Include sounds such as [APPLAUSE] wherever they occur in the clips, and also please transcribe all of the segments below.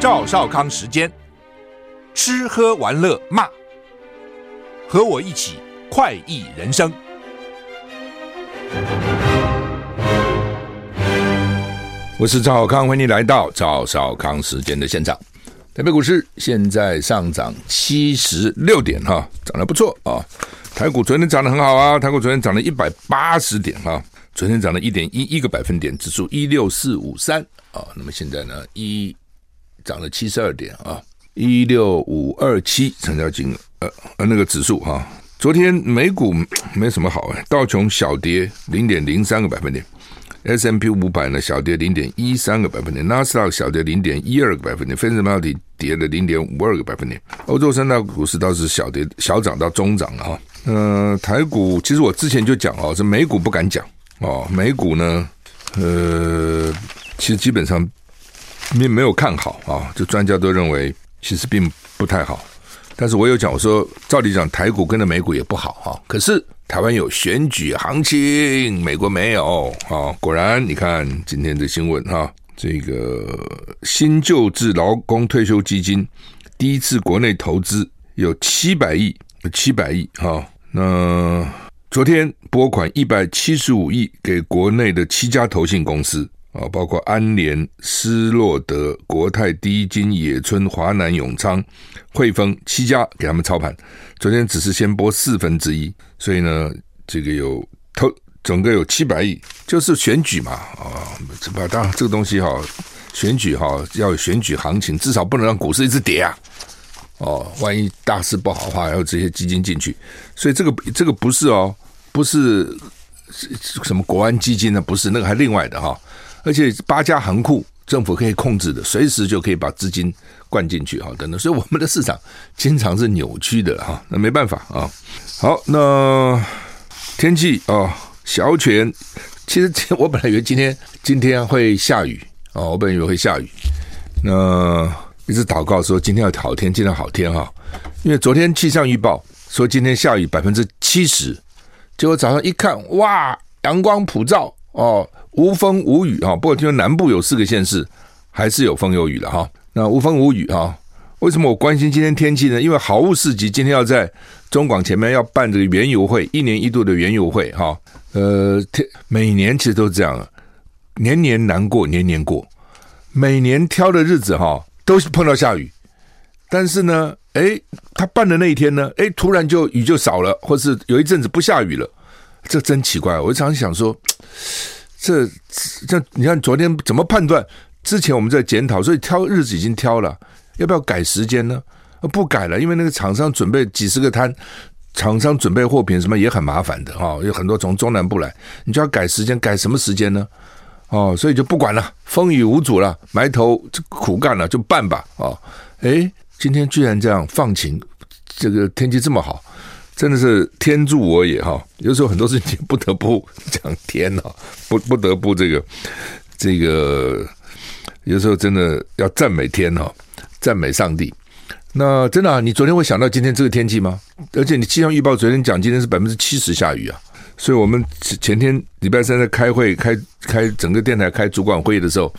赵少康时间，吃喝玩乐骂，和我一起快意人生。我是赵少康，欢迎来到赵少康时间的现场。台北股市现在上涨七十六点，哈，涨得不错啊。台股昨天涨得很好啊，台股昨天涨了一百八十点，哈，昨天涨了一点一一个百分点，指数一六四五三啊。那么现在呢，一涨了七十二点啊，一六五二七成交金额呃呃那个指数哈，昨天美股没什么好哎，道琼小跌零点零三个百分点，S M P 五百呢小跌零点一三个百分点，纳斯达克小跌零点一二个百分点，费城半导体跌了零点五二个百分点，欧洲三大股市倒是小跌小涨到中涨了哈。嗯、台股其实我之前就讲哦，是美股不敢讲哦，美股呢呃其实基本上。没没有看好啊，就专家都认为其实并不太好。但是我有讲，我说照理讲台股跟着美股也不好哈。可是台湾有选举行情，美国没有啊。果然你看今天的新闻哈，这个新旧制劳工退休基金第一次国内投资有七百亿，七百亿哈。那昨天拨款一百七十五亿给国内的七家投信公司。啊，包括安联、施洛德、国泰、第一金、野村、华南永昌、汇丰七家给他们操盘。昨天只是先拨四分之一，所以呢，这个有投，总共有七百亿，就是选举嘛，啊，这当然这个东西哈，选举哈要有选举行情，至少不能让股市一直跌啊。哦，万一大势不好的话，要有这些基金进去，所以这个这个不是哦，不是什么国安基金呢，不是那个还另外的哈。而且八家行库政府可以控制的，随时就可以把资金灌进去哈，等等。所以我们的市场经常是扭曲的哈，[LAUGHS] 那没办法啊。好，那天气啊，小犬，其实我本来以为今天今天会下雨啊，我本以为会下雨。那一直祷告说今天要好天，今天好天哈，因为昨天气象预报说今天下雨百分之七十，结果早上一看，哇，阳光普照哦。无风无雨啊，不过听说南部有四个县市还是有风有雨的哈。那无风无雨啊，为什么我关心今天天气呢？因为好物市集今天要在中广前面要办这个原油会，一年一度的原油会哈。呃，天每年其实都是这样，年年难过年年过，每年挑的日子哈都是碰到下雨，但是呢，诶，他办的那一天呢，诶，突然就雨就少了，或是有一阵子不下雨了，这真奇怪。我常想说。这这，你看昨天怎么判断？之前我们在检讨，所以挑日子已经挑了，要不要改时间呢？不改了，因为那个厂商准备几十个摊，厂商准备货品什么也很麻烦的哈，有很多从中南部来，你就要改时间，改什么时间呢？哦，所以就不管了，风雨无阻了，埋头苦干了，就办吧。哦，诶，今天居然这样放晴，这个天气这么好。真的是天助我也哈！有时候很多事情不得不讲天呐，不不得不这个这个，有时候真的要赞美天哈，赞美上帝。那真的啊，你昨天会想到今天这个天气吗？而且你气象预报昨天讲今天是百分之七十下雨啊，所以我们前天礼拜三在开会开开整个电台开主管会议的时候，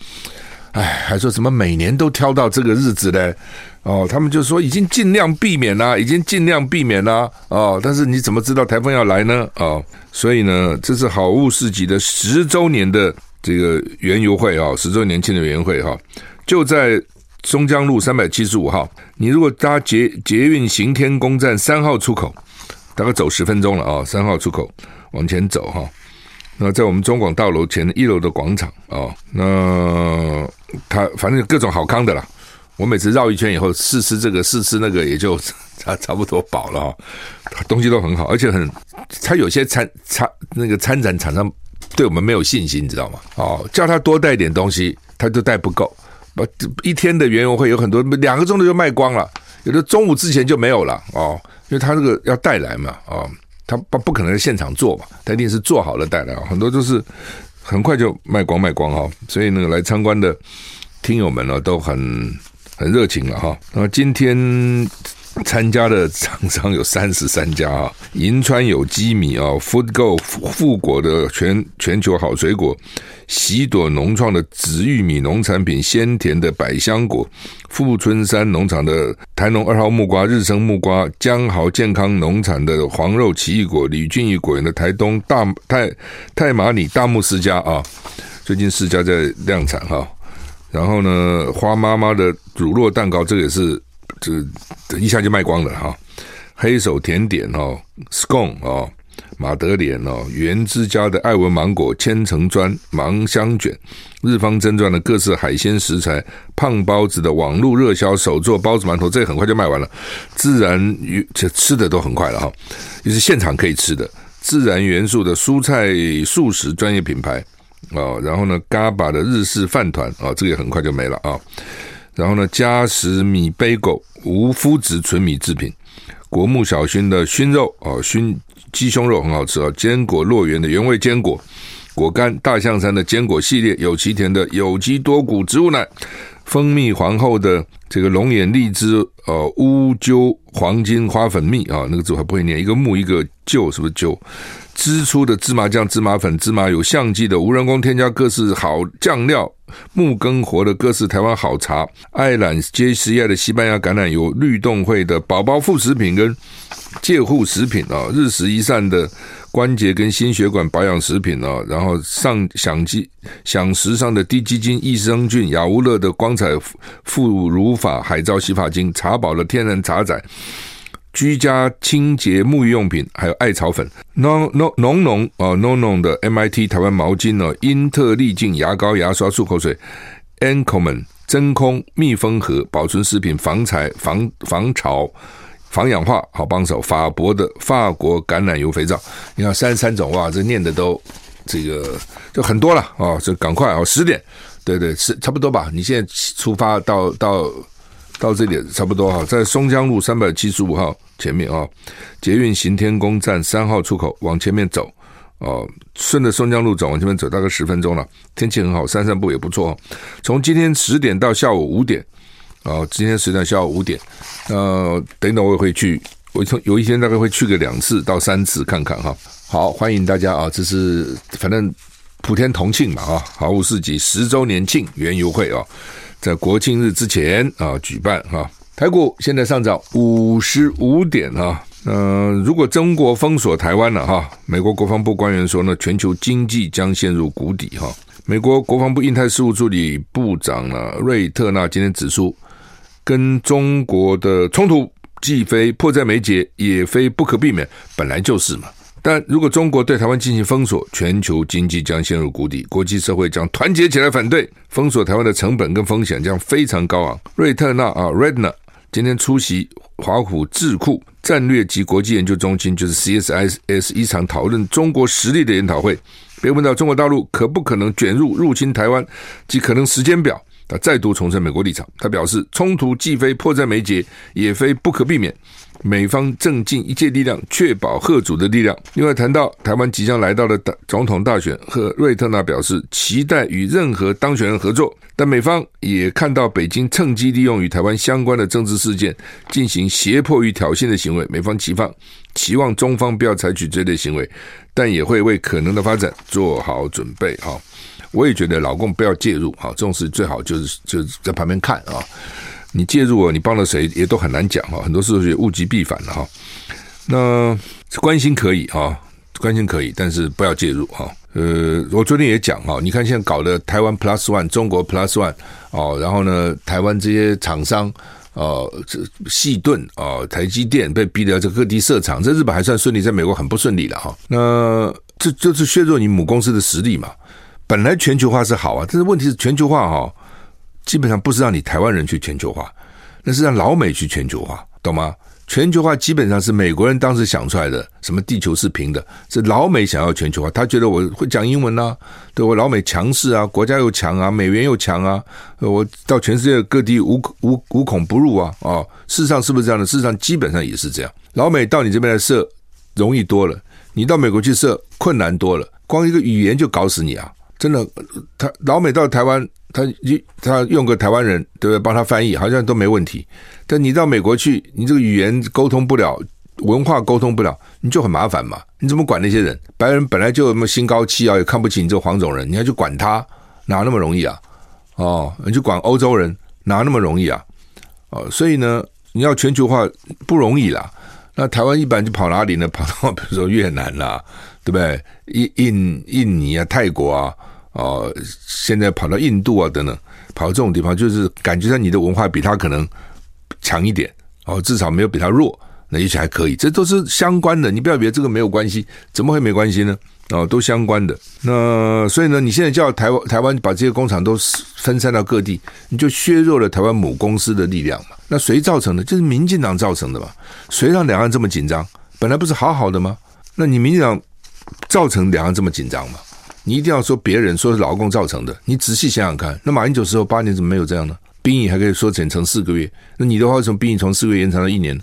哎，还说什么每年都挑到这个日子嘞？哦，他们就说已经尽量避免啦，已经尽量避免啦。哦，但是你怎么知道台风要来呢？哦，所以呢，这是好物市集的十周年的这个园游会啊，十周年庆的园游会哈，就在松江路三百七十五号。你如果搭捷捷运行天宫站三号出口，大概走十分钟了啊，三号出口往前走哈。那在我们中广大楼前一楼的广场啊，那他反正各种好康的啦。我每次绕一圈以后试吃这个试吃那个也就 [LAUGHS] 差差不多饱了哈，东西都很好，而且很，他有些参参那个参展厂商对我们没有信心，你知道吗？哦，叫他多带点东西，他都带不够。不，一天的园游会有很多，两个钟头就卖光了，有的中午之前就没有了哦，因为他这个要带来嘛，哦，他不不可能现场做嘛，他一定是做好了带来啊，很多都是很快就卖光卖光哈，所以那个来参观的听友们呢都很。很热情了哈，那么今天参加的厂商有三十三家啊，银川有机米啊，Foodgo 富果的全全球好水果，喜朵农创的紫玉米农产品，鲜甜的百香果，富春山农场的台农二号木瓜，日升木瓜，江豪健康农产的黄肉奇异果，李俊义果园的台东大泰泰马里大木世家啊，最近世家在量产哈，然后呢，花妈妈的乳酪蛋糕，这个也是。这一下就卖光了哈，黑手甜点哦，scone 哦，马德莲哦，原之家的爱文芒果，千层砖芒香卷，日方真传的各式海鲜食材，胖包子的网络热销手做包子馒头，这很快就卖完了。自然这吃的都很快了哈，就是现场可以吃的。自然元素的蔬菜素食专业品牌哦，然后呢，嘎巴的日式饭团哦，这个也很快就没了啊。然后呢，加实米杯狗无麸质纯米制品，果木小熏的熏肉哦，熏鸡胸肉很好吃哦。坚果乐园的原味坚果果干，大象山的坚果系列，有其田的有机多谷植物奶，蜂蜜皇后的这个龙眼荔枝呃乌鸠黄金花粉蜜啊，那个字我还不会念，一个木一个鸠，是不是鸠？支出的芝麻酱、芝麻粉、芝麻有相机的无人工添加各式好酱料，木根活的各式台湾好茶，爱揽杰西亚的西班牙橄榄油，律动会的宝宝副食品跟介护食品啊，日食一善的关节跟心血管保养食品哦，然后上享基享时尚的低基金益生菌，雅乌乐的光彩复乳发海藻洗发精，茶宝的天然茶仔。居家清洁沐浴用品，还有艾草粉，no no 浓浓啊浓浓的 MIT 台湾毛巾哦，英特利净牙膏、牙刷、漱口水，Ancoman 真空密封盒保存食品，防材防防潮防氧化好帮手。法国的法国橄榄油肥皂，你看三十三种哇，这念的都这个就很多了啊，这赶快哦，十点，对对是差不多吧？你现在出发到到。到这里差不多哈，在松江路三百七十五号前面啊，捷运行天宫站三号出口往前面走哦，顺着松江路走往前面走，大概十分钟了。天气很好，散散步也不错哦。从今天十点到下午五点啊，今天时段下午五点，呃，等等我也会去，我从有一天大概会去个两次到三次看看哈。好，欢迎大家啊，这是反正普天同庆嘛啊，好物市集十周年庆原油会啊。在国庆日之前啊举办哈，台股现在上涨五十五点哈，嗯、如果中国封锁台湾了哈，美国国防部官员说呢，全球经济将陷入谷底哈。美国国防部印太事务助理部长呢瑞特纳今天指出，跟中国的冲突既非迫在眉睫，也非不可避免，本来就是嘛。但如果中国对台湾进行封锁，全球经济将陷入谷底，国际社会将团结起来反对封锁台湾的成本跟风险将非常高昂。瑞特纳啊，Redner 今天出席华府智库战略及国际研究中心，就是 CSIS 一场讨论中国实力的研讨会，被问到中国大陆可不可能卷入入侵台湾及可能时间表，他再度重申美国立场，他表示冲突既非迫在眉睫，也非不可避免。美方正尽一切力量确保吓阻的力量。另外谈到台湾即将来到的总统大选，和瑞特纳表示期待与任何当选人合作，但美方也看到北京趁机利用与台湾相关的政治事件进行胁迫与挑衅的行为。美方期望期望中方不要采取这类行为，但也会为可能的发展做好准备。好，我也觉得老公不要介入。哈，这种事最好就是就是在旁边看啊。你介入啊，你帮了谁也都很难讲哈，很多时候是物极必反的哈。那关心可以哈，关心可以，但是不要介入哈。呃，我昨天也讲哈，你看现在搞的台湾 Plus One、中国 Plus One 哦，然后呢，台湾这些厂商哦，这细顿哦，台积电被逼得这各地设厂，在日本还算顺利，在美国很不顺利了哈。那这就是削弱你母公司的实力嘛？本来全球化是好啊，但是问题是全球化哈。基本上不是让你台湾人去全球化，那是让老美去全球化，懂吗？全球化基本上是美国人当时想出来的，什么地球是平的，是老美想要全球化，他觉得我会讲英文啊，对我老美强势啊，国家又强啊，美元又强啊，我到全世界各地无无无孔不入啊，哦，事实上是不是这样的？事实上基本上也是这样，老美到你这边来设容易多了，你到美国去设困难多了，光一个语言就搞死你啊！真的，他老美到台湾。他他用个台湾人对不对？帮他翻译，好像都没问题。但你到美国去，你这个语言沟通不了，文化沟通不了，你就很麻烦嘛。你怎么管那些人？白人本来就有那么心高气傲，也看不起你这个黄种人，你还去管他，哪那么容易啊？哦，你去管欧洲人，哪那么容易啊？哦，所以呢，你要全球化不容易啦。那台湾一般就跑哪里呢？[LAUGHS] 跑到比如说越南啦，对不对？印印印尼啊，泰国啊。哦，现在跑到印度啊等等，跑到这种地方，就是感觉上你的文化比他可能强一点，哦，至少没有比他弱，那也许还可以，这都是相关的。你不要以为这个没有关系，怎么会没关系呢？哦，都相关的。那所以呢，你现在叫台湾台湾把这些工厂都分散到各地，你就削弱了台湾母公司的力量嘛。那谁造成的？就是民进党造成的嘛。谁让两岸这么紧张？本来不是好好的吗？那你民进党造成两岸这么紧张嘛？你一定要说别人说是老共造成的，你仔细想想看，那马英九时候八年怎么没有这样呢？兵役还可以缩减成四个月，那你的话为什么兵役从四个月延长到一年？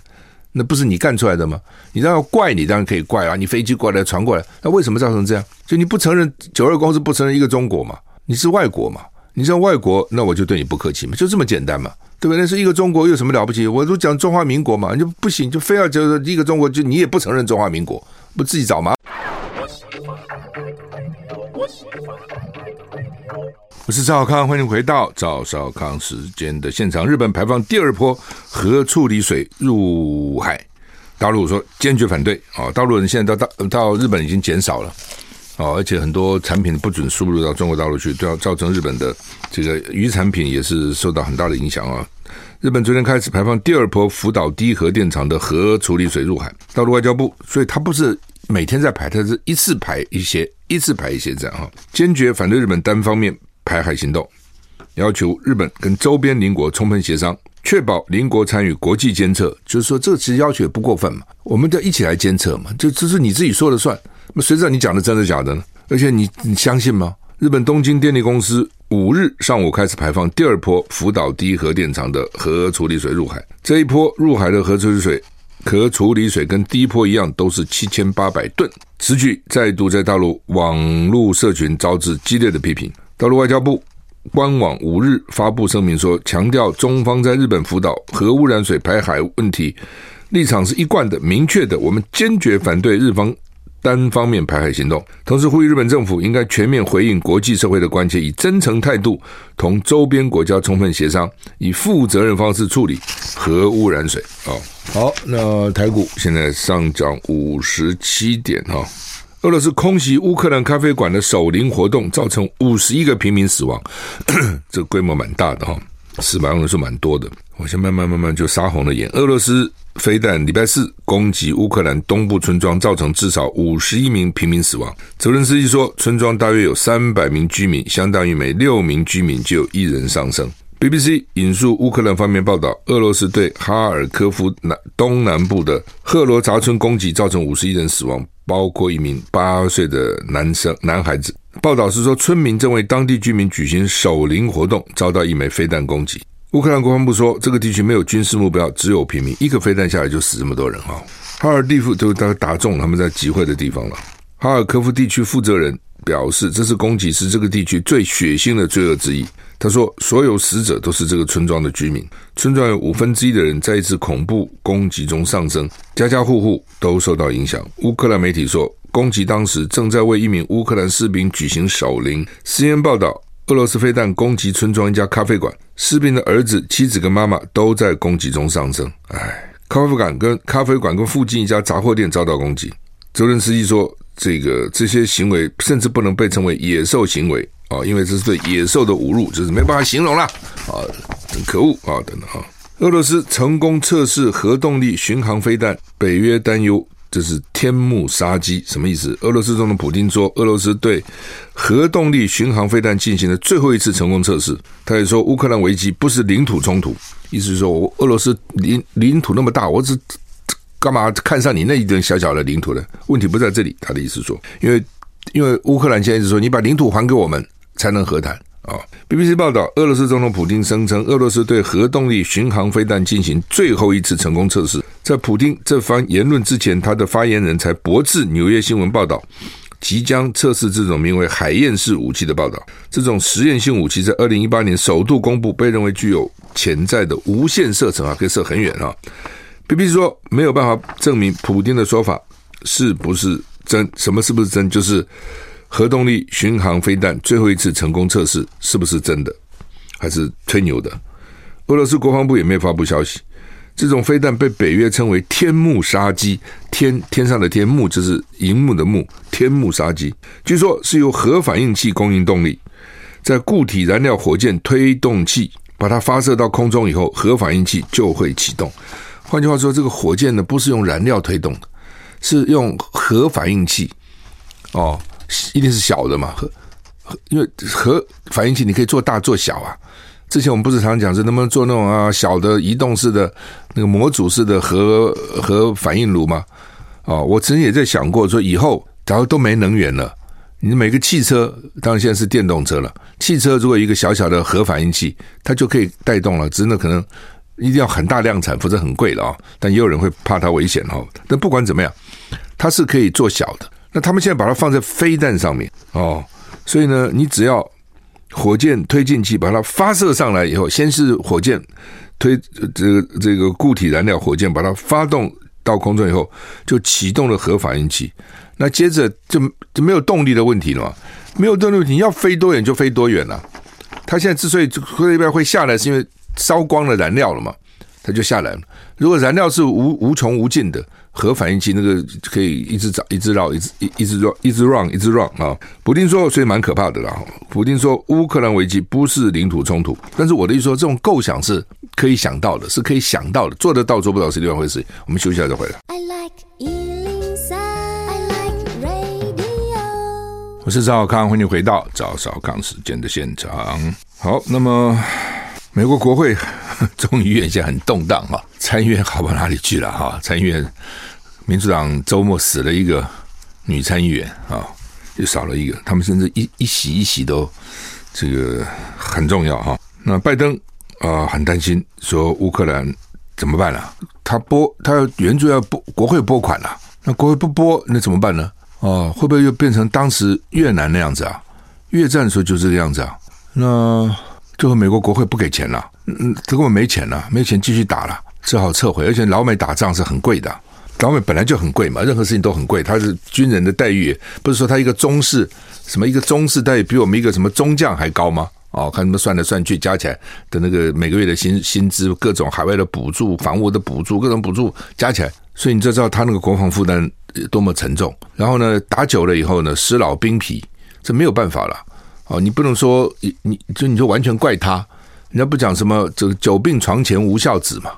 那不是你干出来的吗？你当然要怪你，当然可以怪啊，你飞机过来传过来，那为什么造成这样？就你不承认九二共识，不承认一个中国嘛？你是外国嘛？你是外国，那我就对你不客气嘛，就这么简单嘛，对不对？那是一个中国有什么了不起？我都讲中华民国嘛，你就不行，就非要就是一个中国，就你也不承认中华民国，不自己找麻我是赵少康，欢迎回到赵少康时间的现场。日本排放第二波核处理水入海，大陆说坚决反对啊！大陆人现在到到到日本已经减少了啊，而且很多产品不准输入到中国大陆去，都要造成日本的这个渔产品也是受到很大的影响啊！日本昨天开始排放第二波福岛第一核电厂的核处理水入海，大陆外交部，所以它不是每天在排，它是一次排一些，一次排一些这样哈，坚决反对日本单方面。排海行动，要求日本跟周边邻国充分协商，确保邻国参与国际监测。就是说，这个其实要求也不过分嘛，我们就一起来监测嘛，就这是你自己说了算。那谁知道你讲的真的假的呢？而且你你相信吗？日本东京电力公司五日上午开始排放第二波福岛第一核电厂的核处理水入海，这一波入海的核处理水，核处理水跟第一波一样，都是七千八百吨。此举再度在大陆网络社群招致激烈的批评。大陆外交部官网五日发布声明说，强调中方在日本福岛核污染水排海问题立场是一贯的、明确的，我们坚决反对日方单方面排海行动，同时呼吁日本政府应该全面回应国际社会的关切，以真诚态度同周边国家充分协商，以负责任方式处理核污染水。好，好，那台股现在上涨五十七点哈。俄罗斯空袭乌克兰咖啡馆的守灵活动，造成五十一个平民死亡，[CLEARS THROAT] 这规模蛮大的哈，死亡人数蛮多的。我先慢慢慢慢就杀红了眼。俄罗斯飞弹礼拜四攻击乌克兰东部村庄，造成至少五十一名平民死亡。泽伦斯基说，村庄大约有三百名居民，相当于每六名居民就有一人丧生。BBC 引述乌克兰方面报道，俄罗斯对哈尔科夫南东南部的赫罗扎村攻击，造成五十一人死亡。包括一名八岁的男生男孩子。报道是说，村民正为当地居民举行守灵活动，遭到一枚飞弹攻击。乌克兰国防部说，这个地区没有军事目标，只有平民。一个飞弹下来就死这么多人哈。哈尔蒂夫都大概打中他们在集会的地方了。哈尔科夫地区负责人表示，这次攻击是这个地区最血腥的罪恶之一。他说：“所有死者都是这个村庄的居民，村庄有五分之一的人在一次恐怖攻击中丧生，家家户户都受到影响。”乌克兰媒体说，攻击当时正在为一名乌克兰士兵举行守灵。C N 报道，俄罗斯飞弹攻击村庄一家咖啡馆，士兵的儿子、妻子跟妈妈都在攻击中丧生。唉，咖啡馆跟咖啡馆跟附近一家杂货店遭到攻击。泽伦斯基说：“这个这些行为甚至不能被称为野兽行为。”啊，因为这是对野兽的侮辱，就是没办法形容了啊，很可恶啊，等等啊。俄罗斯成功测试核动力巡航飞弹，北约担忧这是天幕杀机，什么意思？俄罗斯总统普京说，俄罗斯对核动力巡航飞弹进行了最后一次成功测试。他也说，乌克兰危机不是领土冲突，意思是说我俄罗斯领领土那么大，我只 [LAUGHS] 干嘛看上你那一点小小的领土呢？问题不在这里。他的意思说，因为因为乌克兰现在是说，你把领土还给我们。才能和谈啊！BBC 报道，俄罗斯总统普丁声称，俄罗斯对核动力巡航飞弹进行最后一次成功测试。在普丁这番言论之前，他的发言人才驳斥纽约新闻报道，即将测试这种名为“海燕式”武器的报道。这种实验性武器在二零一八年首度公布，被认为具有潜在的无限射程啊，可以射很远啊。BBC 说没有办法证明普丁的说法是不是真，什么是不是真，就是核动力巡航飞弹最后一次成功测试是不是真的，还是吹牛的？俄罗斯国防部也没有发布消息。这种飞弹被北约称为“天幕杀机”，天天上的天幕就是荧幕的幕，天幕杀机。据说是由核反应器供应动力，在固体燃料火箭推动器把它发射到空中以后，核反应器就会启动。换句话说，这个火箭呢不是用燃料推动的，是用核反应器。哦，一定是小的嘛？核，因为核反应器你可以做大做小啊。之前我们不是常讲，是能不能做那种啊小的移动式的那个模组式的核核反应炉吗？哦，我曾经也在想过，说以后假如都没能源了，你每个汽车，当然现在是电动车了，汽车如果一个小小的核反应器，它就可以带动了，只是那可能一定要很大量产，否则很贵了啊。但也有人会怕它危险哦。但不管怎么样，它是可以做小的。那他们现在把它放在飞弹上面哦，所以呢，你只要。火箭推进器把它发射上来以后，先是火箭推这个这个固体燃料火箭把它发动到空中以后，就启动了核反应器。那接着就就没有动力的问题了嘛？没有动力问题，你要飞多远就飞多远了。它现在之所以会会下来，是因为烧光了燃料了嘛？它就下来了。如果燃料是无无穷无尽的。核反应器那个可以一直找、一直绕、一直一一直 run、一直 run、一直 run 啊！普丁说，所以蛮可怕的啦。普丁说，乌克兰危机不是领土冲突，但是我的意思说，这种构想是可以想到的，是可以想到的，做得到做不到是另外一回事。我们休息一下再回来。I like 103，I like radio。我是赵小康，欢迎回到赵少康时间的现场。好，那么美国国会众议院现在很动荡啊，参议院好不到哪里去了哈，参议院。民主党周末死了一个女参议员啊，又少了一个，他们甚至一一席一席都这个很重要哈。那拜登啊很担心，说乌克兰怎么办了？他拨他援助要拨国会拨款了，那国会不拨那怎么办呢？哦，会不会又变成当时越南那样子啊？越战的时候就这个样子啊？那最后美国国会不给钱了，嗯，他根本没钱了，没钱继续打了，只好撤回，而且老美打仗是很贵的。老美本来就很贵嘛，任何事情都很贵。他是军人的待遇，不是说他一个中士，什么一个中士待遇比我们一个什么中将还高吗？哦，看他们算来算去，加起来的那个每个月的薪薪资，各种海外的补助、房屋的补助，各种补助加起来，所以你就知道他那个国防负担多么沉重。然后呢，打久了以后呢，死老兵疲，这没有办法了。哦，你不能说你你就你就完全怪他，人家不讲什么这个久病床前无孝子嘛。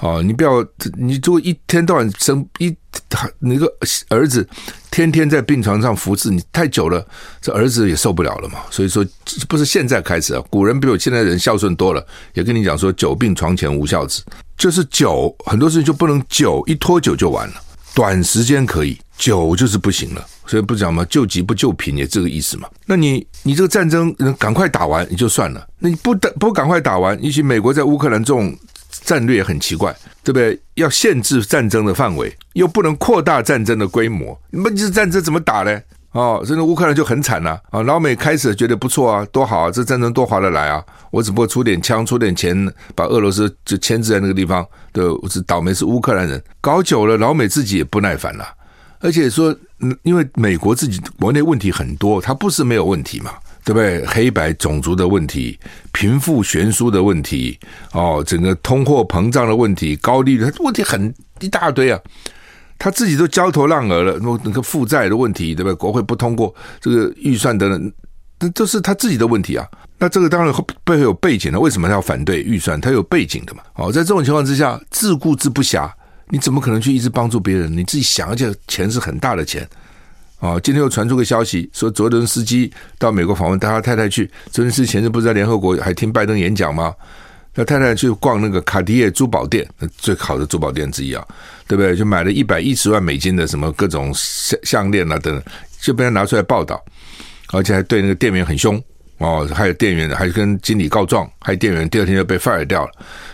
哦，你不要，你如果一天到晚生一他那个儿子，天天在病床上服侍你太久了，这儿子也受不了了嘛。所以说，不是现在开始啊，古人比我现在人孝顺多了，也跟你讲说，久病床前无孝子，就是久很多事情就不能久，一拖久就完了。短时间可以，久就是不行了。所以不讲嘛，救急不救贫也这个意思嘛。那你你这个战争赶快打完也就算了，那你不打不赶快打完，也许美国在乌克兰这种。战略很奇怪，对不对？要限制战争的范围，又不能扩大战争的规模。那这战争怎么打呢？哦，真的乌克兰就很惨了啊，老美开始觉得不错啊，多好啊，这战争多划得来啊！我只不过出点枪，出点钱，把俄罗斯就牵制在那个地方。对，我是倒霉是乌克兰人，搞久了，老美自己也不耐烦了。而且说，因为美国自己国内问题很多，它不是没有问题嘛。对不对？黑白种族的问题，贫富悬殊的问题，哦，整个通货膨胀的问题，高利率，问题很一大堆啊。他自己都焦头烂额了，那那个负债的问题，对不对？国会不通过这个预算的，那这是他自己的问题啊。那这个当然背后有背景的，为什么他要反对预算？他有背景的嘛。哦，在这种情况之下，自顾自不暇，你怎么可能去一直帮助别人？你自己想，而且钱是很大的钱。啊，今天又传出个消息，说泽伦斯基到美国访问，带他太太去。泽伦斯基前阵不是在联合国还听拜登演讲吗？他太太去逛那个卡地亚珠宝店，最好的珠宝店之一啊，对不对？就买了一百一十万美金的什么各种项项链啊等等，就被他拿出来报道，而且还对那个店员很凶哦，还有店员还跟经理告状，还有店员第二天就被 fire 掉了。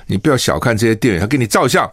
你不要小看这些店员，他给你照相，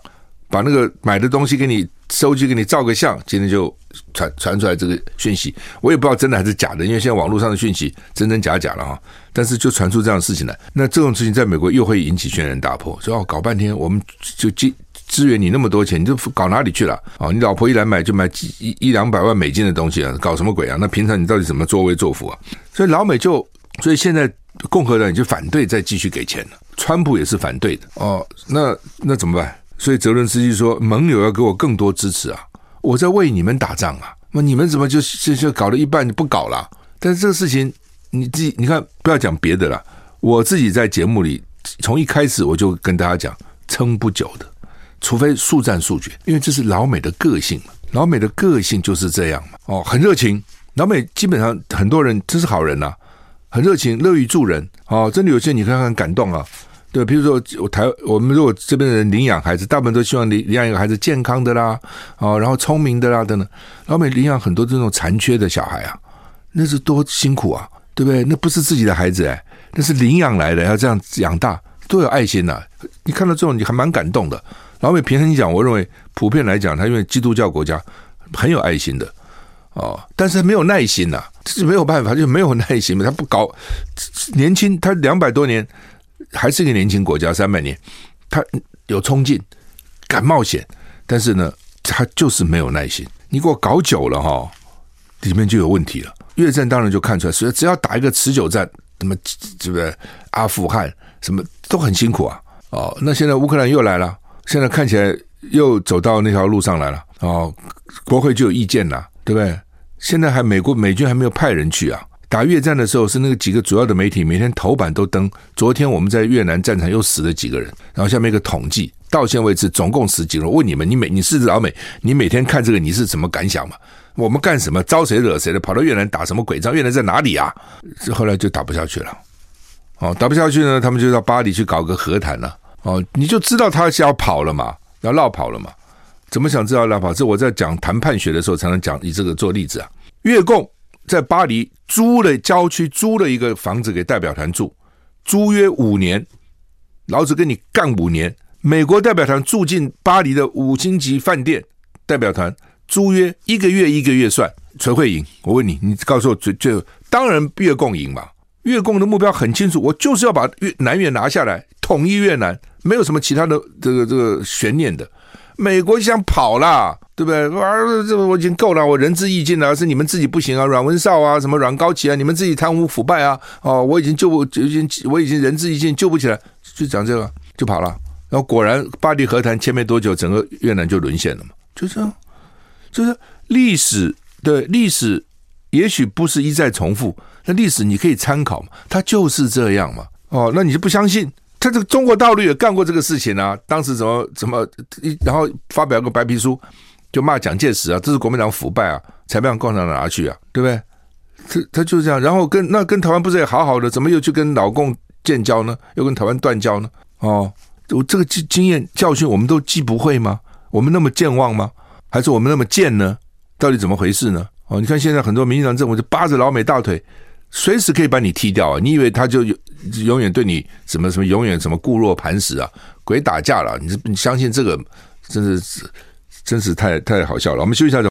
把那个买的东西给你收机给你照个相，今天就传传出来这个讯息，我也不知道真的还是假的，因为现在网络上的讯息真真假假了哈。但是就传出这样的事情来，那这种事情在美国又会引起轩然大波，说哦，搞半天我们就支支援你那么多钱，你就搞哪里去了？哦，你老婆一来买就买几一一两百万美金的东西啊，搞什么鬼啊？那平常你到底怎么作威作福啊？所以老美就，所以现在共和党就反对再继续给钱了，川普也是反对的哦。那那怎么办？所以泽伦斯基说，盟友要给我更多支持啊！我在为你们打仗啊！那你们怎么就就就搞了一半就不搞了？但是这个事情你自己你看，不要讲别的了。我自己在节目里从一开始我就跟大家讲，撑不久的，除非速战速决，因为这是老美的个性嘛。老美的个性就是这样嘛。哦，很热情，老美基本上很多人真是好人呐、啊，很热情，乐于助人。哦，真的有些你看看感动啊。对，比如说我台我们如果这边的人领养孩子，大部分都希望领领养一个孩子健康的啦，哦，然后聪明的啦等等。老美领养很多这种残缺的小孩啊，那是多辛苦啊，对不对？那不是自己的孩子哎，那是领养来的，要这样养大，多有爱心呐、你看到这种，你还蛮感动的。老美平衡讲，我认为普遍来讲，他因为基督教国家很有爱心的哦，但是他没有耐心呐、这是没有办法，就没有耐心嘛。他不搞年轻，他两百多年。还是一个年轻国家，三百年，他有冲劲，敢冒险，但是呢，他就是没有耐心。你给我搞久了哈，里面就有问题了。越战当然就看出来，所以只要打一个持久战，什么这个？阿富汗什么都很辛苦啊。哦，那现在乌克兰又来了，现在看起来又走到那条路上来了。哦，国会就有意见了，对不对？现在还美国美军还没有派人去啊。打越战的时候，是那个几个主要的媒体每天头版都登。昨天我们在越南战场又死了几个人，然后下面一个统计，到现在为止总共死几个人。问你们，你每你是老美，你每天看这个，你是什么感想嘛？我们干什么？招谁惹谁了？跑到越南打什么鬼仗？越南在哪里啊？后来就打不下去了。哦，打不下去呢，他们就到巴黎去搞个和谈了。哦，你就知道他是要跑了嘛，要落跑了嘛？怎么想知道落跑？这我在讲谈判学的时候才能讲，以这个做例子啊。越共。在巴黎租了郊区租了一个房子给代表团住，租约五年，老子跟你干五年。美国代表团住进巴黎的五星级饭店，代表团租约一个月一个月算，谁会赢？我问你，你告诉我，最最当然越共赢嘛。越共的目标很清楚，我就是要把越南越拿下来，统一越南，没有什么其他的这个这个悬念的。美国想跑啦，对不对？啊，这我已经够了，我仁至义尽了，是你们自己不行啊，阮文绍啊，什么阮高旗啊，你们自己贪污腐败啊，哦，我已经救不，已经我已经仁至义尽，救不起来，就讲这个就跑了。然后果然巴黎和谈签没多久，整个越南就沦陷了嘛，就这样，就是历史对历史，也许不是一再重复，那历史你可以参考嘛，它就是这样嘛。哦，那你就不相信？他这个中国大陆也干过这个事情啊，当时怎么怎么，然后发表个白皮书，就骂蒋介石啊，这是国民党腐败啊，才被共产党拿去啊，对不对？他他就是这样，然后跟那跟台湾不是也好好的，怎么又去跟老共建交呢？又跟台湾断交呢？哦，我这个经经验教训我们都记不会吗？我们那么健忘吗？还是我们那么贱呢？到底怎么回事呢？哦，你看现在很多民进党政府就扒着老美大腿。随时可以把你踢掉啊！你以为他就有永远对你什么什么永远什么固若磐石啊？鬼打架了！你你相信这个？真是真是太太好笑了！我们休息一下。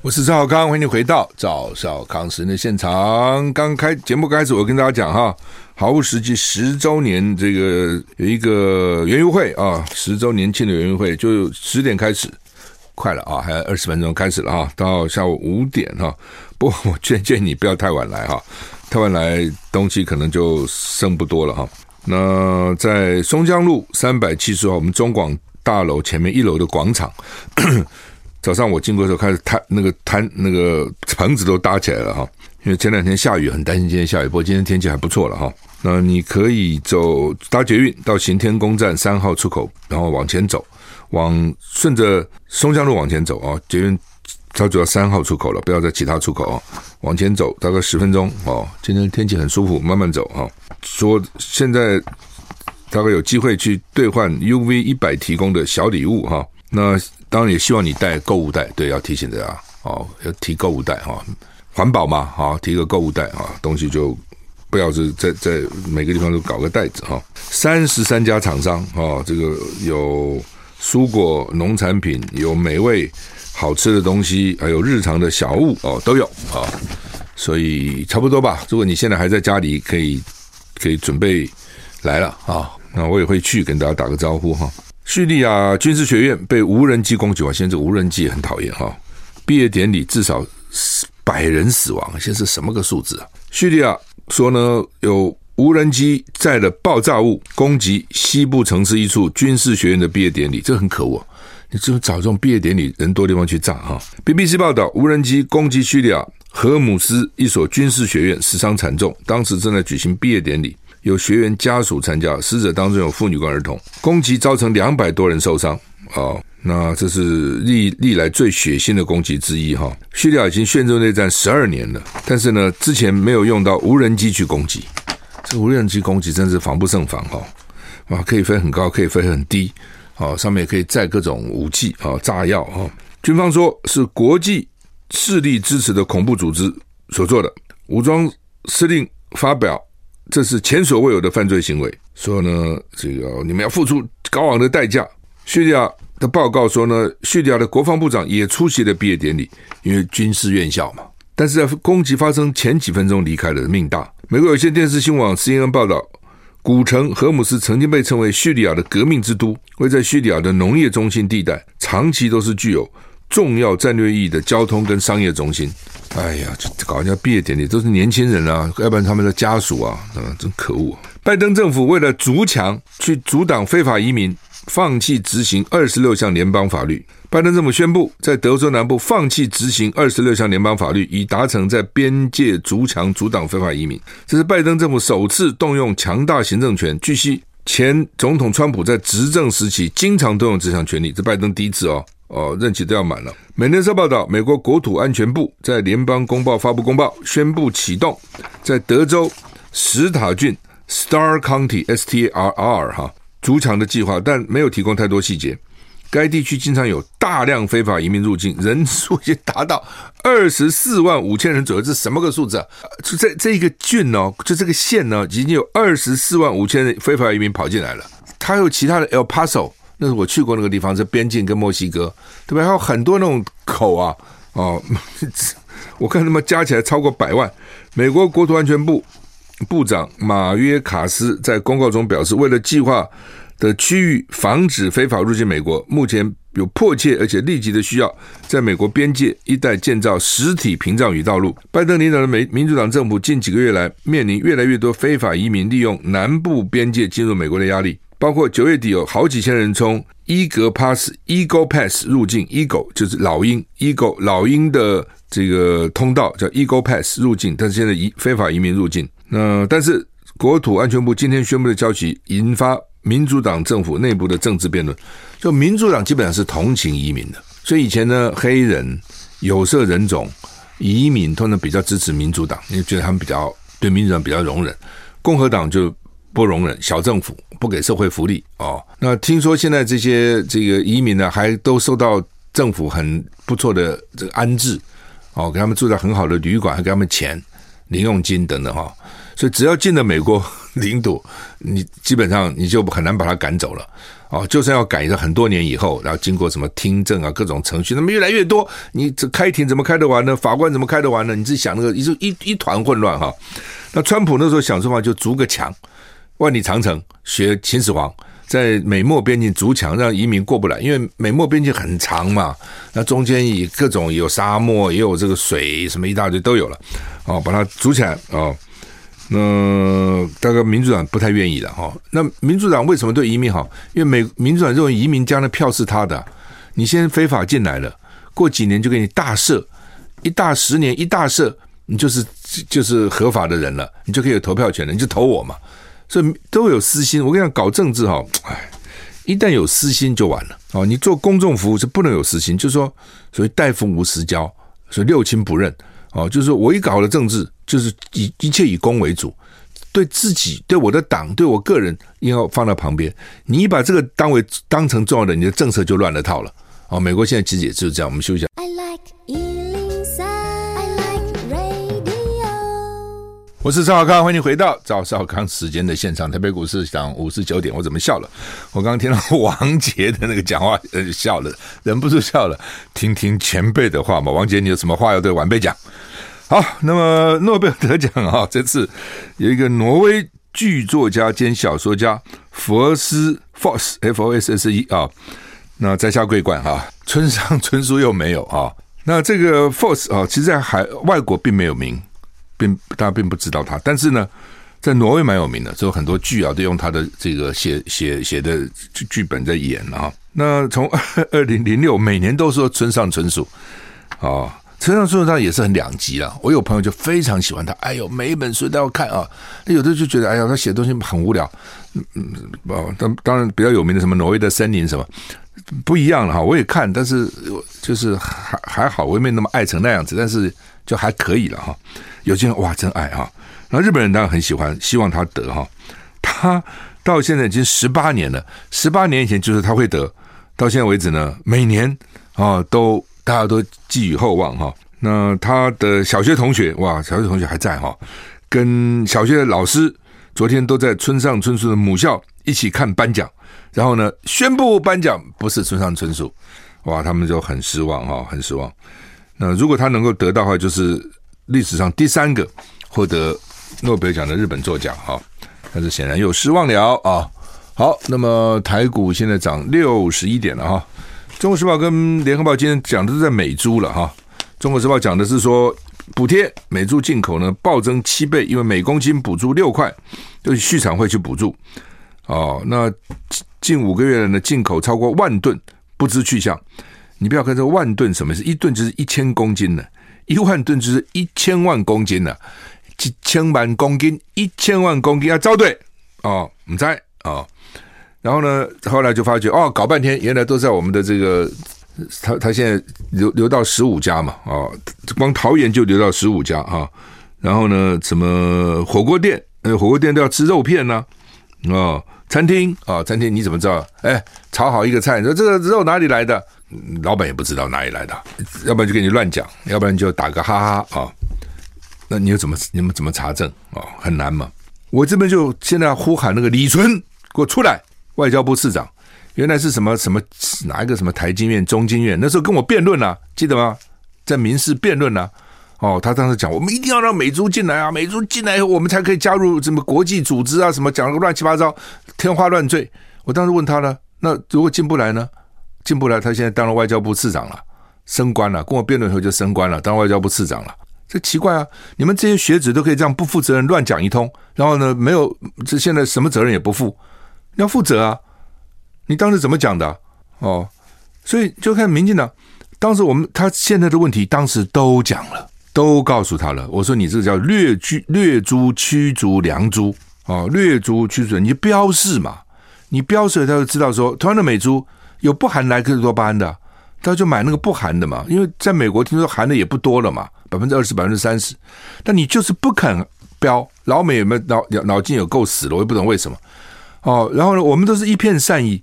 我是赵少康，欢迎你回到赵少康时的现场。刚开节目开始，我跟大家讲哈，好物实际十周年这个有一个园游会啊，十周年庆的园游会就十点开始。快了啊，还有二十分钟开始了啊，到下午五点哈。不过 [LAUGHS] 我劝劝你不要太晚来哈，太晚来东西可能就剩不多了哈。那在松江路三百七十号，我们中广大楼前面一楼的广场，[CLEARS THROAT] 早上我经过的时候开始摊那个摊那个棚子都搭起来了哈。因为前两天下雨，很担心今天下雨，不过今天天气还不错了哈。那你可以走搭捷运到行天宫站三号出口，然后往前走。往顺着松江路往前走啊，捷运它主要三号出口了，不要在其他出口啊。往前走大概十分钟哦。今天天气很舒服，慢慢走哈。说现在大概有机会去兑换 UV 一百提供的小礼物哈。那当然也希望你带购物袋，对，要提醒大家哦，要提购物袋哈，环保嘛，好，提个购物袋啊，东西就不要是在在每个地方都搞个袋子哈。三十三家厂商哈，这个有蔬果、农产品，有美味好吃的东西，还有日常的小物哦，都有啊。所以差不多吧。如果你现在还在家里，可以可以准备来了啊。那我也会去跟大家打个招呼哈。叙利亚军事学院被无人机攻击，我现在这无人机也很讨厌哈。毕业典礼至少百人死亡，现在是什么个数字啊？叙利亚说呢，有无人机载了爆炸物攻击西部城市一处军事学院的毕业典礼，这很可恶。你只有找这种毕业典礼人多地方去炸哈。BBC 报道，无人机攻击叙利亚荷姆斯一所军事学院，死伤惨重，当时正在举行毕业典礼。有学员家属参加，死者当中有妇女跟儿童。攻击造成两百多人受伤。哦，那这是历历来最血腥的攻击之一哈。叙利亚已经陷入内战十二年了，但是呢，之前没有用到无人机去攻击。这无人机攻击真是防不胜防哈。啊，可以飞很高，可以飞很低，啊，上面也可以载各种武器啊，炸药哈。军方说是国际势力支持的恐怖组织所做的。武装司令发表。这是前所未有的犯罪行为。说呢，这个你们要付出高昂的代价。叙利亚的报告说呢，叙利亚的国防部长也出席了毕业典礼，因为军事院校嘛。但是在攻击发生前几分钟离开了，命大。美国有线电视新闻网 CNN 报道，古城荷姆斯曾经被称为叙利亚的革命之都，位在叙利亚的农业中心地带，长期都是具有重要战略意义的交通跟商业中心。哎呀，这搞人家毕业典礼都是年轻人啊，要不然他们的家属啊，啊，真可恶！拜登政府为了逐强去阻挡非法移民，放弃执行二十六项联邦法律。拜登政府宣布，在德州南部放弃执行二十六项联邦法律，以达成在边界筑墙阻挡非法移民。这是拜登政府首次动用强大行政权。据悉，前总统川普在执政时期经常动用这项权力，这拜登第一次哦。哦，任期都要满了。美联社报道，美国国土安全部在联邦公报发布公报，宣布启动在德州史塔郡 （Star County，S-T-A-R-R） 哈筑墙的计划，但没有提供太多细节。该地区经常有大量非法移民入境，人数已经达到二十四万五千人左右。这什么个数字啊？就这这一个郡哦，就这个县呢，已经有二十四万五千人非法移民跑进来了。它有其他的 El Paso。那是我去过那个地方，是边境跟墨西哥，对吧？还有很多那种口啊，哦，[LAUGHS] 我看他们加起来超过百万。美国国土安全部部长马约卡斯在公告中表示，为了计划的区域防止非法入境美国，目前有迫切而且立即的需要，在美国边界一带建造实体屏障与道路。拜登领导的美民主党政府近几个月来面临越来越多非法移民利用南部边界进入美国的压力。包括九月底有好几千人从伊格 Pass Eagle Pass 入境，Eagle 就是老鹰，Eagle 老鹰的这个通道叫 Eagle Pass 入境，但是现在移非法移民入境。那但是国土安全部今天宣布的消息，引发民主党政府内部的政治辩论。就民主党基本上是同情移民的，所以以前呢，黑人、有色人种移民通常比较支持民主党，因为觉得他们比较对民主党比较容忍，共和党就。不容忍小政府，不给社会福利哦。那听说现在这些这个移民呢，还都受到政府很不错的这个安置哦，给他们住在很好的旅馆，还给他们钱、零用金等等哈、哦。所以只要进了美国领土，你基本上你就很难把他赶走了哦。就算要赶，在很多年以后，然后经过什么听证啊、各种程序，那么越来越多，你这开庭怎么开得完呢？法官怎么开得完呢？你自己想那个一一一团混乱哈、那川普那时候想说法就筑个墙。万里长城学秦始皇，在美墨边境筑墙，让移民过不来。因为美墨边境很长嘛，那中间以各种有沙漠，也有这个水，什么一大堆都有了。哦，把它筑起来哦。那大概民主党不太愿意了哈。那民主党为什么对移民好？因为美民主党认为移民将来票是他的，你先非法进来了，过几年就给你大赦，一大十年一大赦，你就是就是合法的人了，你就可以有投票权了，你就投我嘛。所以都有私心，我跟你讲，搞政治哈，哎，一旦有私心就完了哦。你做公众服务是不能有私心，就是说，所谓大夫无私交，所以六亲不认哦。就是我一搞了政治，就是以一切以公为主，对自己、对我的党、对我个人，应该放到旁边。你把这个当为当成重要的，你的政策就乱了套了哦。美国现在其实也就是这样。我们休息一下。I like 我是赵少康，欢迎回到赵少康时间的现场。台北股市涨五十九点，我怎么笑了？我刚刚听到王杰的那个讲话，呃，笑了，忍不住笑了。听听前辈的话嘛，王杰，你有什么话要对晚辈讲？好，那么诺贝尔得奖啊，这次有一个挪威剧作家兼小说家佛斯 Foss F O S S E 啊，那摘下桂冠啊，村上春树又没有啊。那这个 Foss 啊，其实在海外国并没有名。并大家并不知道他，但是呢，在挪威蛮有名的，所以很多剧啊都用他的这个写写写的剧本在演啊。那从 [LAUGHS] 二零零六每年都说村上春树啊，村上春树他也是很两极啊。我有朋友就非常喜欢他，哎呦，每一本书都要看啊。那有的就觉得，哎呀，他写的东西很无聊。嗯嗯，哦，当当然比较有名的什么挪威的森林什么不一样了哈。我也看，但是就是还还好，我也没那么爱成那样子，但是就还可以了哈。有些人哇，真爱哈！那日本人当然很喜欢，希望他得哈。他到现在已经十八年了，十八年以前就是他会得，到现在为止呢，每年啊都大家都寄予厚望哈。那他的小学同学哇，小学同学还在哈，跟小学的老师昨天都在村上春树的母校一起看颁奖，然后呢宣布颁奖不是村上春树，哇，他们就很失望哈，很失望。那如果他能够得到的话，就是。历史上第三个获得诺贝尔奖的日本作家，哈，但是显然又失望了啊。好，那么台股现在涨六十一点了哈。中国时报跟联合报今天讲的是在美猪了哈。中国时报讲的是说补贴美猪进口呢暴增七倍，因为每公斤补助六块，就是畜产会去补助。哦，那近五个月呢进口超过万吨，不知去向。你不要看这万吨什么意思？一吨就是一千公斤呢。一万吨就是一千万公斤呢，几千万公斤，一千万公斤要招对哦，唔知哦。然后呢，后来就发觉哦，搞半天原来都在我们的这个，他他现在留留到十五家嘛，哦，光桃园就留到十五家哈、哦。然后呢，什么火锅店，呃，火锅店都要吃肉片呢、啊，哦，餐厅啊、哦，餐厅你怎么知道？哎，炒好一个菜，你说这个肉哪里来的？老板也不知道哪里来的，要不然就给你乱讲，要不然就打个哈哈啊、那你又怎么你们怎么查证啊、哦？很难嘛。我这边就现在呼喊那个李纯给我出来，外交部次长，原来是什么什么哪一个什么台经院、中经院，那时候跟我辩论啊，记得吗？在民事辩论啊。哦，他当时讲，我们一定要让美猪进来啊，美猪进来以后，我们才可以加入什么国际组织啊，什么讲了个乱七八糟，天花乱坠。我当时问他呢，那如果进不来呢？进不来，他现在当了外交部次长了，升官了。跟我辩论以后就升官了，当外交部次长了。这奇怪啊！你们这些学子都可以这样不负责任乱讲一通，然后呢，没有这现在什么责任也不负，要负责啊！你当时怎么讲的？哦，所以就看民进党当时我们他现在的问题，当时都讲了，都告诉他了。我说你这叫掠猪掠猪驱逐良猪哦，掠猪驱逐你标示嘛，你标示他就知道说，同样的美猪。有不含莱克多巴胺的，他就买那个不含的嘛。因为在美国听说含的也不多了嘛，百分之二十、百分之三十。但你就是不肯标，老美有没有脑脑筋有够死了？我也不懂为什么。哦，然后呢，我们都是一片善意，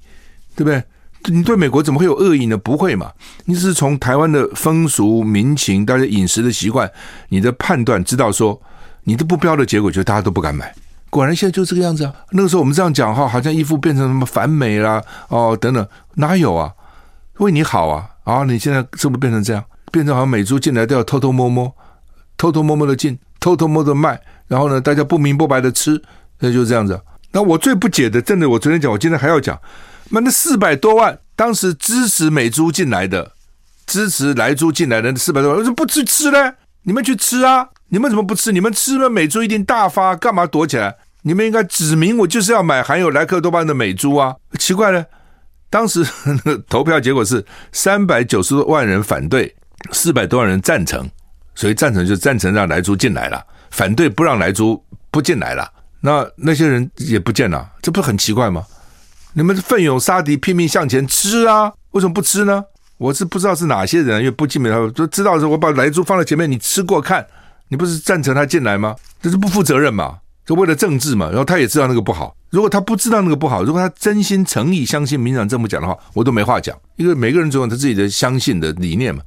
对不对？你对美国怎么会有恶意呢？不会嘛？你只是从台湾的风俗民情、大家饮食的习惯，你的判断知道说，你的不标的结果，就大家都不敢买。果然现在就这个样子啊！那个时候我们这样讲哈，好像一副变成什么反美啦哦等等，哪有啊？为你好啊！啊，你现在是不是变成这样？变成好像美猪进来都要偷偷摸摸、偷偷摸摸的进、偷偷摸的卖，然后呢，大家不明不白的吃，那就是这样子。那我最不解的，真的，我昨天讲，我今天还要讲，那那四百多万当时支持美猪进来的、支持莱猪进来的那四百多万，为什么不去吃呢？你们去吃啊！你们怎么不吃？你们吃了美猪一定大发，干嘛躲起来？你们应该指明我就是要买含有莱克多巴胺的美猪啊！奇怪了，当时 [LAUGHS] 投票结果是三百九十万人反对，四百多万人赞成，所以赞成就赞成让莱猪进来了，反对不让莱猪不进来了。那那些人也不见了，这不是很奇怪吗？你们奋勇杀敌，拼命向前吃啊！为什么不吃呢？我是不知道是哪些人，因为不进门，就知道是我把莱猪放在前面，你吃过看。你不是赞成他进来吗？这是不负责任嘛？就为了政治嘛？然后他也知道那个不好。如果他不知道那个不好，如果他真心诚意相信民进党这么讲的话，我都没话讲。因为每个人总有他自己的相信的理念嘛。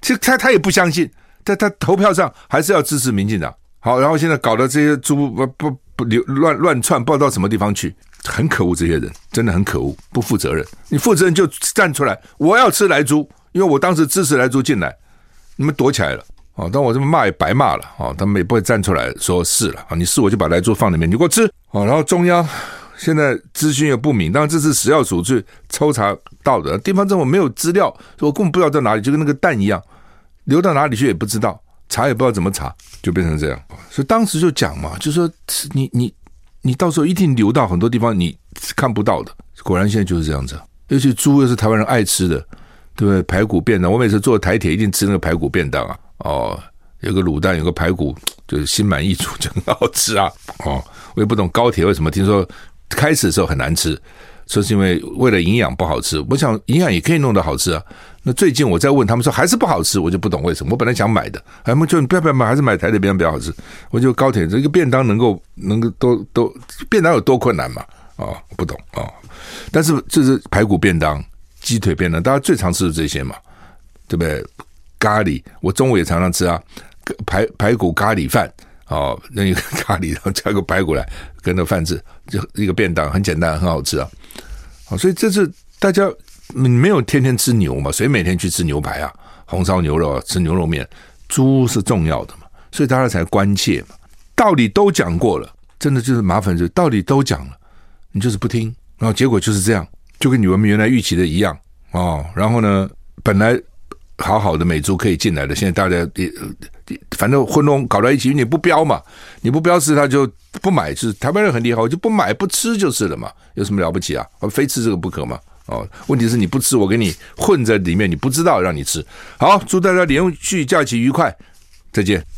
其实他他也不相信，在他投票上还是要支持民进党。好，然后现在搞得这些猪不不不流乱乱窜，不知道到什么地方去，很可恶，这些人真的很可恶，不负责任。你负责任就站出来，我要吃莱猪，因为我当时支持莱猪进来，你们躲起来了。哦，但我这么骂也白骂了。哦，他们也不会站出来说是了。啊，你是我就把莱猪放里面，你给我吃。哦，然后中央现在资讯也不明，当然这是食药署去抽查到的，地方政府没有资料，我根本不知道在哪里，就跟那个蛋一样，流到哪里去也不知道。查也不知道怎么查，就变成这样。所以当时就讲嘛，就说你你你到时候一定流到很多地方你看不到的。果然现在就是这样子。尤其猪又是台湾人爱吃的，对不对？排骨便当，我每次坐台铁一定吃那个排骨便当啊。哦，有个卤蛋，有个排骨，就是心满意足，[LAUGHS] 就很好吃啊。哦，我也不懂高铁为什么听说开始的时候很难吃。说是因为为了营养不好吃，我想营养也可以弄得好吃啊。那最近我在问他们说还是不好吃，我就不懂为什么。我本来想买的，他们就不要不要买，还是买台的便当比较好吃。我就高铁这个便当能够能够都都便当有多困难嘛？哦，不懂哦。但是这是排骨便当、鸡腿便当，大家最常吃的这些嘛，对不对？咖喱，我中午也常常吃啊，排排骨咖喱饭。哦，那一个 [LAUGHS] 咖喱，然后加个排骨来跟那饭吃，就一个便当，很简单，很好吃啊。好，所以这是大家没有天天吃牛嘛，谁每天去吃牛排啊？红烧牛肉，吃牛肉面，猪是重要的嘛，所以大家才关切嘛。道理都讲过了，真的就是麻烦，就道理都讲了，你就是不听，然后结果就是这样，就跟你们原来预期的一样哦。然后呢，本来。好好的美猪可以进来的，现在大家也反正混弄搞在一起，你不标嘛，你不标示他就不买，就是台湾人很厉害，我就不买不吃就是了嘛，有什么了不起啊？我非吃这个不可嘛？哦，问题是你不吃，我给你混在里面，你不知道让你吃。好，祝大家连续假期愉快，再见。